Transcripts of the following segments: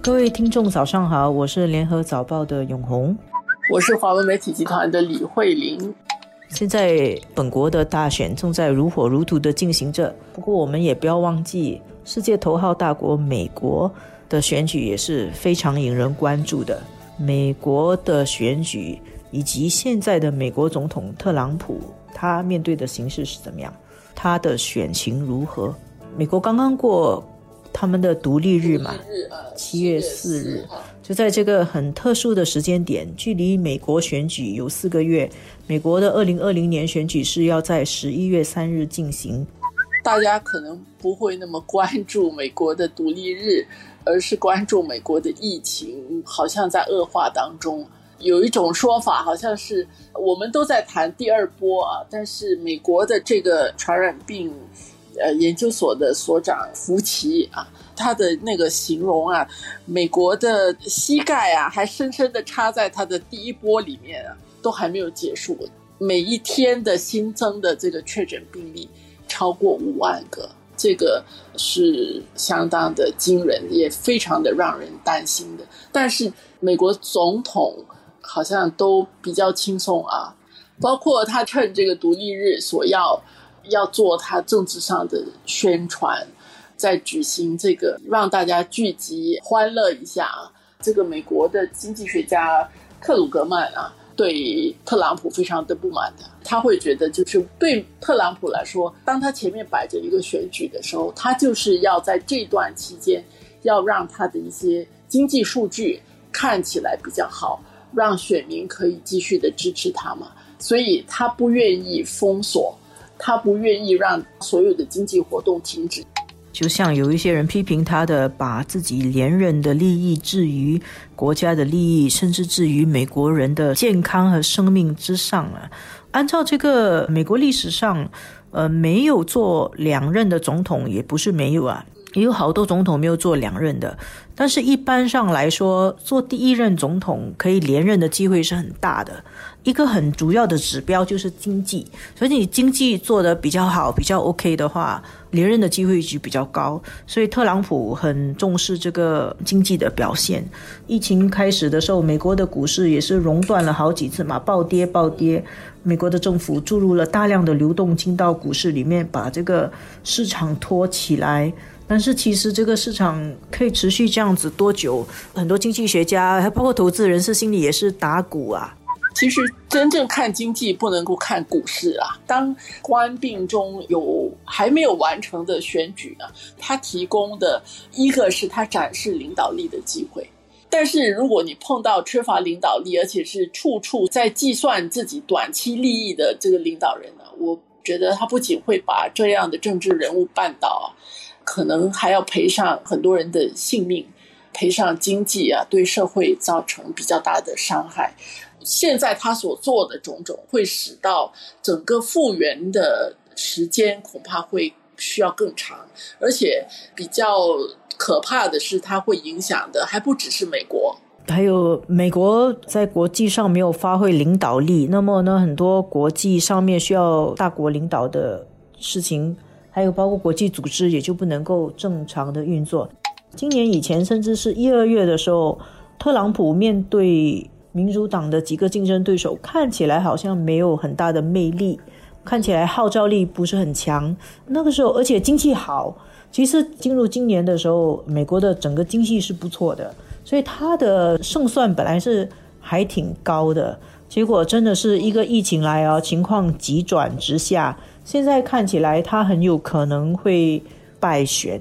各位听众，早上好，我是联合早报的永红，我是华文媒体集团的李慧玲。现在本国的大选正在如火如荼的进行着，不过我们也不要忘记，世界头号大国美国的选举也是非常引人关注的。美国的选举以及现在的美国总统特朗普，他面对的形势是怎么样？他的选情如何？美国刚刚过他们的独立日嘛，七月四日。就在这个很特殊的时间点，距离美国选举有四个月。美国的二零二零年选举是要在十一月三日进行。大家可能不会那么关注美国的独立日，而是关注美国的疫情，好像在恶化当中。有一种说法，好像是我们都在谈第二波啊，但是美国的这个传染病。呃，研究所的所长福奇啊，他的那个形容啊，美国的膝盖啊，还深深的插在他的第一波里面啊，都还没有结束。每一天的新增的这个确诊病例超过五万个，这个是相当的惊人，也非常的让人担心的。但是美国总统好像都比较轻松啊，包括他趁这个独立日所要。要做他政治上的宣传，在举行这个让大家聚集欢乐一下啊！这个美国的经济学家克鲁格曼啊，对特朗普非常的不满的，他会觉得就是对特朗普来说，当他前面摆着一个选举的时候，他就是要在这段期间要让他的一些经济数据看起来比较好，让选民可以继续的支持他嘛，所以他不愿意封锁。他不愿意让所有的经济活动停止，就像有一些人批评他的，把自己连任的利益置于国家的利益，甚至置于美国人的健康和生命之上啊。按照这个美国历史上，呃，没有做两任的总统也不是没有啊，也有好多总统没有做两任的。但是一般上来说，做第一任总统可以连任的机会是很大的。一个很主要的指标就是经济，所以你经济做得比较好、比较 OK 的话，连任的机会就比较高。所以特朗普很重视这个经济的表现。疫情开始的时候，美国的股市也是熔断了好几次嘛，暴跌暴跌。美国的政府注入了大量的流动金到股市里面，把这个市场托起来。但是其实这个市场可以持续这样子多久？很多经济学家还包括投资人士心里也是打鼓啊。其实真正看经济不能够看股市啊。当官病中有还没有完成的选举呢，它提供的一个是它展示领导力的机会。但是如果你碰到缺乏领导力，而且是处处在计算自己短期利益的这个领导人呢，我觉得他不仅会把这样的政治人物绊倒，可能还要赔上很多人的性命，赔上经济啊，对社会造成比较大的伤害。现在他所做的种种，会使到整个复原的时间恐怕会需要更长，而且比较可怕的是，它会影响的还不只是美国，还有美国在国际上没有发挥领导力，那么呢，很多国际上面需要大国领导的事情，还有包括国际组织也就不能够正常的运作。今年以前，甚至是一二月的时候，特朗普面对。民主党的几个竞争对手看起来好像没有很大的魅力，看起来号召力不是很强。那个时候，而且经济好，其实进入今年的时候，美国的整个经济是不错的，所以他的胜算本来是还挺高的。结果真的是一个疫情来啊，情况急转直下。现在看起来，他很有可能会败选，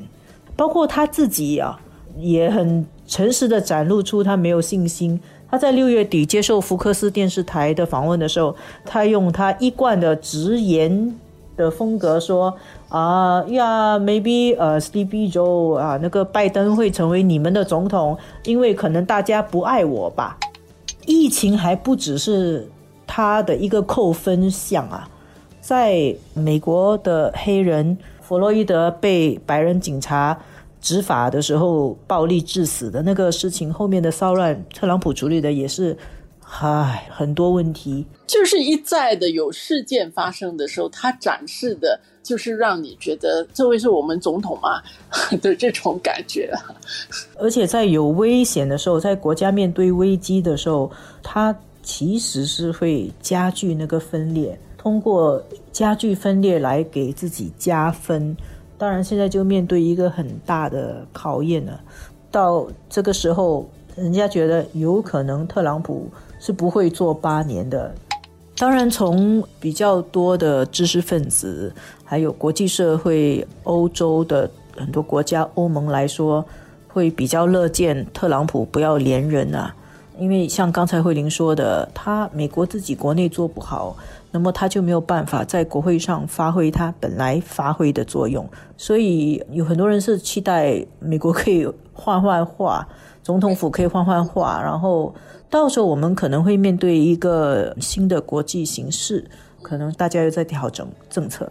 包括他自己啊，也很诚实的展露出他没有信心。他在六月底接受福克斯电视台的访问的时候，他用他一贯的直言的风格说：“啊呀，maybe 呃，Steve Joe 啊，那个拜登会成为你们的总统，因为可能大家不爱我吧。”疫情还不只是他的一个扣分项啊，在美国的黑人弗洛伊德被白人警察。执法的时候暴力致死的那个事情后面的骚乱，特朗普处理的也是唉，很多问题，就是一再的有事件发生的时候，他展示的就是让你觉得这位是我们总统吗 的这种感觉。而且在有危险的时候，在国家面对危机的时候，他其实是会加剧那个分裂，通过加剧分裂来给自己加分。当然，现在就面对一个很大的考验了。到这个时候，人家觉得有可能特朗普。是不会做八年的。当然，从比较多的知识分子，还有国际社会、欧洲的很多国家、欧盟来说，会比较乐见特朗普不要连任啊。因为像刚才慧玲说的，他美国自己国内做不好，那么他就没有办法在国会上发挥他本来发挥的作用。所以有很多人是期待美国可以换换话，总统府可以换换话，然后。到时候我们可能会面对一个新的国际形势，可能大家又在调整政策。